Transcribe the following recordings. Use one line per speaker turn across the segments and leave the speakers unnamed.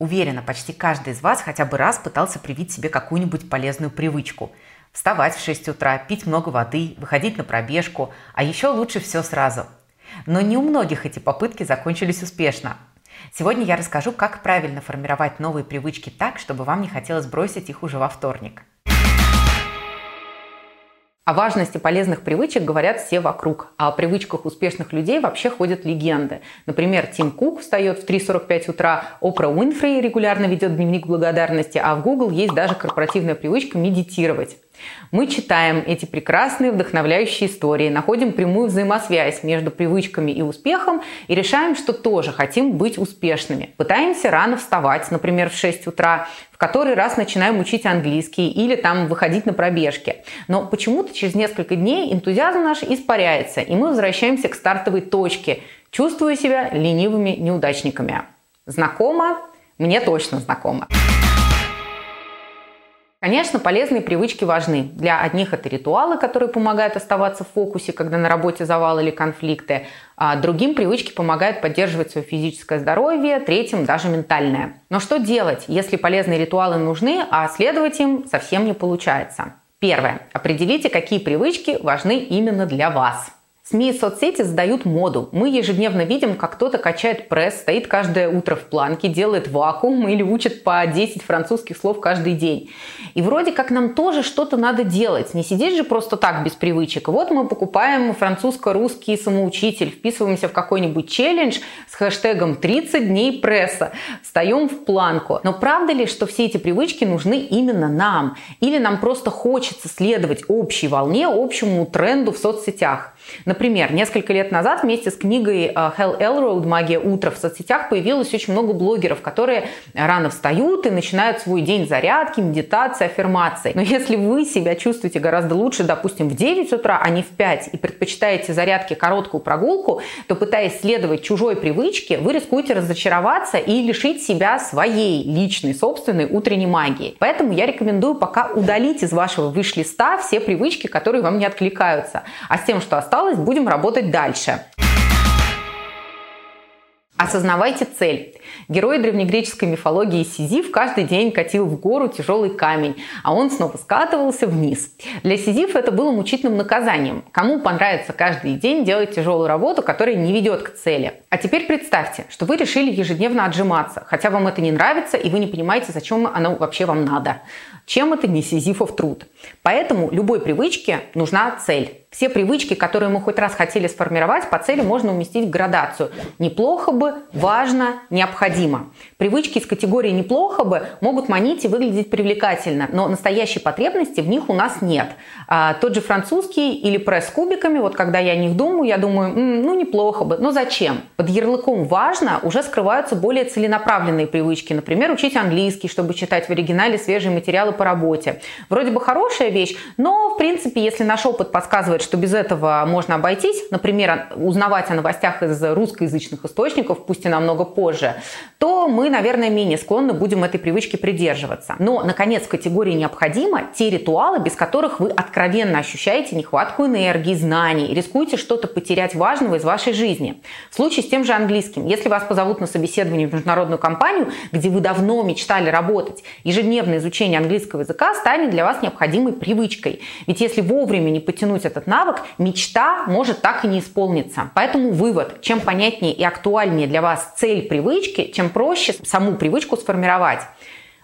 Уверена, почти каждый из вас хотя бы раз пытался привить себе какую-нибудь полезную привычку. Вставать в 6 утра, пить много воды, выходить на пробежку, а еще лучше все сразу. Но не у многих эти попытки закончились успешно. Сегодня я расскажу, как правильно формировать новые привычки так, чтобы вам не хотелось бросить их уже во вторник. О важности полезных привычек говорят все вокруг, а о привычках успешных людей вообще ходят легенды. Например, Тим Кук встает в 3.45 утра, Опра Уинфри регулярно ведет дневник благодарности, а в Google есть даже корпоративная привычка медитировать. Мы читаем эти прекрасные вдохновляющие истории, находим прямую взаимосвязь между привычками и успехом и решаем, что тоже хотим быть успешными. Пытаемся рано вставать, например, в 6 утра, в который раз начинаем учить английский или там выходить на пробежки. Но почему-то через несколько дней энтузиазм наш испаряется, и мы возвращаемся к стартовой точке, чувствуя себя ленивыми неудачниками. Знакомо? Мне точно знакомо. Конечно, полезные привычки важны. Для одних это ритуалы, которые помогают оставаться в фокусе, когда на работе завал или конфликты. А другим привычки помогают поддерживать свое физическое здоровье, третьим даже ментальное. Но что делать, если полезные ритуалы нужны, а следовать им совсем не получается? Первое. Определите, какие привычки важны именно для вас. СМИ и соцсети задают моду. Мы ежедневно видим, как кто-то качает пресс, стоит каждое утро в планке, делает вакуум или учит по 10 французских слов каждый день. И вроде как нам тоже что-то надо делать. Не сидеть же просто так без привычек. Вот мы покупаем французско-русский самоучитель, вписываемся в какой-нибудь челлендж с хэштегом 30 дней пресса, встаем в планку. Но правда ли, что все эти привычки нужны именно нам? Или нам просто хочется следовать общей волне, общему тренду в соцсетях? Например, несколько лет назад вместе с книгой Hell Elrod «Магия утра» в соцсетях появилось очень много блогеров, которые рано встают и начинают свой день зарядки, медитации, аффирмации. Но если вы себя чувствуете гораздо лучше, допустим, в 9 утра, а не в 5, и предпочитаете зарядки короткую прогулку, то пытаясь следовать чужой привычке, вы рискуете разочароваться и лишить себя своей личной, собственной утренней магии. Поэтому я рекомендую пока удалить из вашего выш-листа все привычки, которые вам не откликаются. А с тем, что осталось, будем работать дальше. Осознавайте цель. Герой древнегреческой мифологии Сизиф каждый день катил в гору тяжелый камень, а он снова скатывался вниз. Для Сизифа это было мучительным наказанием. Кому понравится каждый день делать тяжелую работу, которая не ведет к цели? А теперь представьте, что вы решили ежедневно отжиматься, хотя вам это не нравится и вы не понимаете, зачем оно вообще вам надо. Чем это не Сизифов труд? Поэтому любой привычке нужна цель. Все привычки, которые мы хоть раз хотели сформировать, по цели можно уместить в градацию. Неплохо бы, важно, необходимо. Привычки из категории «неплохо бы» могут манить и выглядеть привлекательно, но настоящей потребности в них у нас нет. А, тот же французский или пресс с кубиками, вот когда я о них думаю, я думаю, м-м, ну неплохо бы, но зачем? Под ярлыком «важно» уже скрываются более целенаправленные привычки. Например, учить английский, чтобы читать в оригинале свежие материалы по работе. Вроде бы хорошая вещь, но в принципе, если наш опыт подсказывает, что без этого можно обойтись, например, узнавать о новостях из русскоязычных источников, пусть и намного позже, то мы, наверное, менее склонны будем этой привычке придерживаться. Но, наконец, в категории необходимо те ритуалы, без которых вы откровенно ощущаете нехватку энергии, знаний, и рискуете что-то потерять важного из вашей жизни. В случае с тем же английским. Если вас позовут на собеседование в международную компанию, где вы давно мечтали работать, ежедневное изучение английского языка станет для вас необходимой привычкой. Ведь если вовремя не потянуть этот навык, мечта может так и не исполниться. Поэтому вывод, чем понятнее и актуальнее для вас цель привычки, чем проще саму привычку сформировать.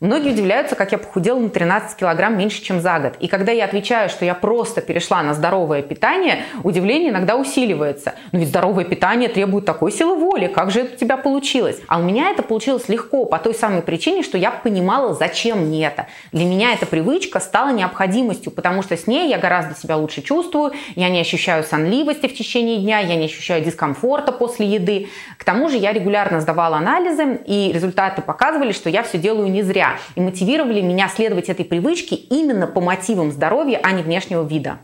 Многие удивляются, как я похудела на 13 килограмм меньше, чем за год. И когда я отвечаю, что я просто перешла на здоровое питание, удивление иногда усиливается. Но ведь здоровое питание требует такой силы воли. Как же это у тебя получилось? А у меня это получилось легко по той самой причине, что я понимала, зачем мне это. Для меня эта привычка стала необходимостью, потому что с ней я гораздо себя лучше чувствую, я не ощущаю сонливости в течение дня, я не ощущаю дискомфорта после еды. К тому же я регулярно сдавала анализы, и результаты показывали, что я все делаю не зря и мотивировали меня следовать этой привычке именно по мотивам здоровья, а не внешнего вида.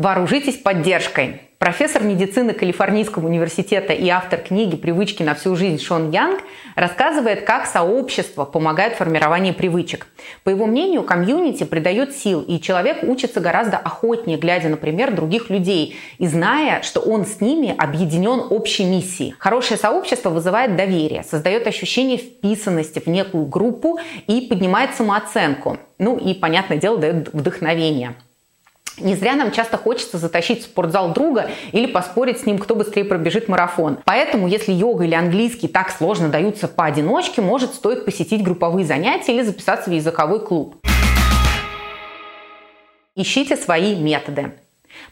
Вооружитесь поддержкой. Профессор медицины Калифорнийского университета и автор книги «Привычки на всю жизнь» Шон Янг рассказывает, как сообщество помогает формированию привычек. По его мнению, комьюнити придает сил, и человек учится гораздо охотнее, глядя, например, других людей и зная, что он с ними объединен общей миссией. Хорошее сообщество вызывает доверие, создает ощущение вписанности в некую группу и поднимает самооценку. Ну и, понятное дело, дает вдохновение. Не зря нам часто хочется затащить в спортзал друга или поспорить с ним, кто быстрее пробежит марафон. Поэтому, если йога или английский так сложно даются поодиночке, может стоит посетить групповые занятия или записаться в языковой клуб. Ищите свои методы.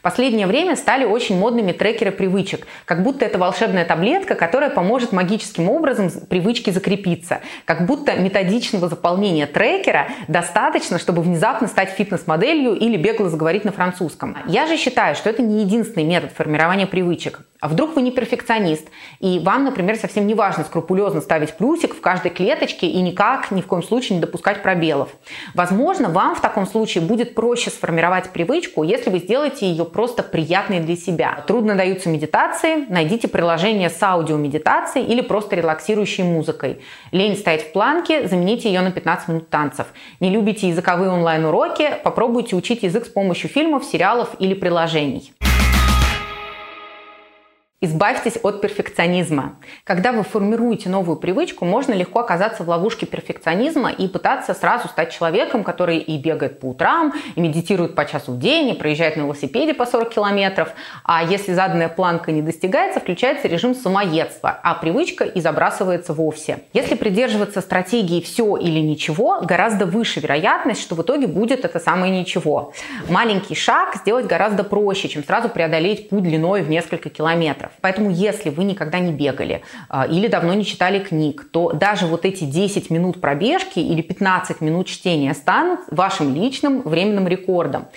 Последнее время стали очень модными трекеры привычек, как будто это волшебная таблетка, которая поможет магическим образом привычке закрепиться. Как будто методичного заполнения трекера достаточно, чтобы внезапно стать фитнес-моделью или бегло заговорить на французском. Я же считаю, что это не единственный метод формирования привычек. А вдруг вы не перфекционист, и вам, например, совсем не важно скрупулезно ставить плюсик в каждой клеточке и никак, ни в коем случае не допускать пробелов. Возможно, вам в таком случае будет проще сформировать привычку, если вы сделаете ее просто приятной для себя. Трудно даются медитации, найдите приложение с аудиомедитацией или просто релаксирующей музыкой. Лень стоять в планке, замените ее на 15 минут танцев. Не любите языковые онлайн-уроки, попробуйте учить язык с помощью фильмов, сериалов или приложений. Избавьтесь от перфекционизма. Когда вы формируете новую привычку, можно легко оказаться в ловушке перфекционизма и пытаться сразу стать человеком, который и бегает по утрам, и медитирует по часу в день, и проезжает на велосипеде по 40 километров. А если заданная планка не достигается, включается режим самоедства, а привычка и забрасывается вовсе. Если придерживаться стратегии «все или ничего», гораздо выше вероятность, что в итоге будет это самое ничего. Маленький шаг сделать гораздо проще, чем сразу преодолеть путь длиной в несколько километров километров. Поэтому если вы никогда не бегали а, или давно не читали книг, то даже вот эти 10 минут пробежки или 15 минут чтения станут вашим личным временным рекордом.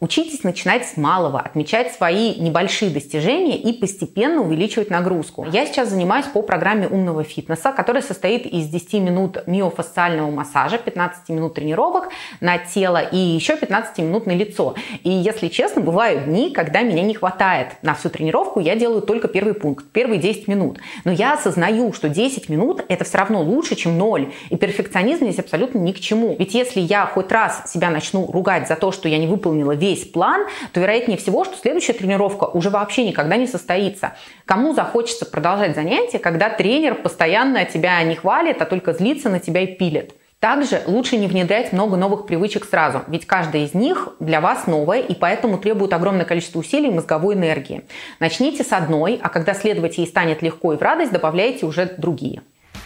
Учитесь начинать с малого, отмечать свои небольшие достижения и постепенно увеличивать нагрузку. Я сейчас занимаюсь по программе умного фитнеса, которая состоит из 10 минут миофасциального массажа, 15 минут тренировок на тело и еще 15 минут на лицо. И если честно, бывают дни, когда меня не хватает на всю тренировку, я делаю только первый пункт, первые 10 минут. Но я осознаю, что 10 минут это все равно лучше, чем 0. И перфекционизм здесь абсолютно ни к чему. Ведь если я хоть раз себя начну ругать за то, что я не выполнила весь весь план, то вероятнее всего, что следующая тренировка уже вообще никогда не состоится. Кому захочется продолжать занятия, когда тренер постоянно тебя не хвалит, а только злится на тебя и пилит? Также лучше не внедрять много новых привычек сразу, ведь каждая из них для вас новая и поэтому требует огромное количество усилий и мозговой энергии. Начните с одной, а когда следовать ей станет легко и в радость, добавляйте уже другие.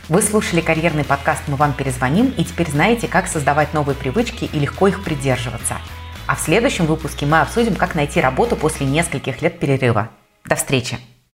Вы слушали карьерный подкаст «Мы вам перезвоним» и теперь знаете, как создавать новые привычки и легко их придерживаться. А в следующем выпуске мы обсудим, как найти работу после нескольких лет перерыва. До встречи!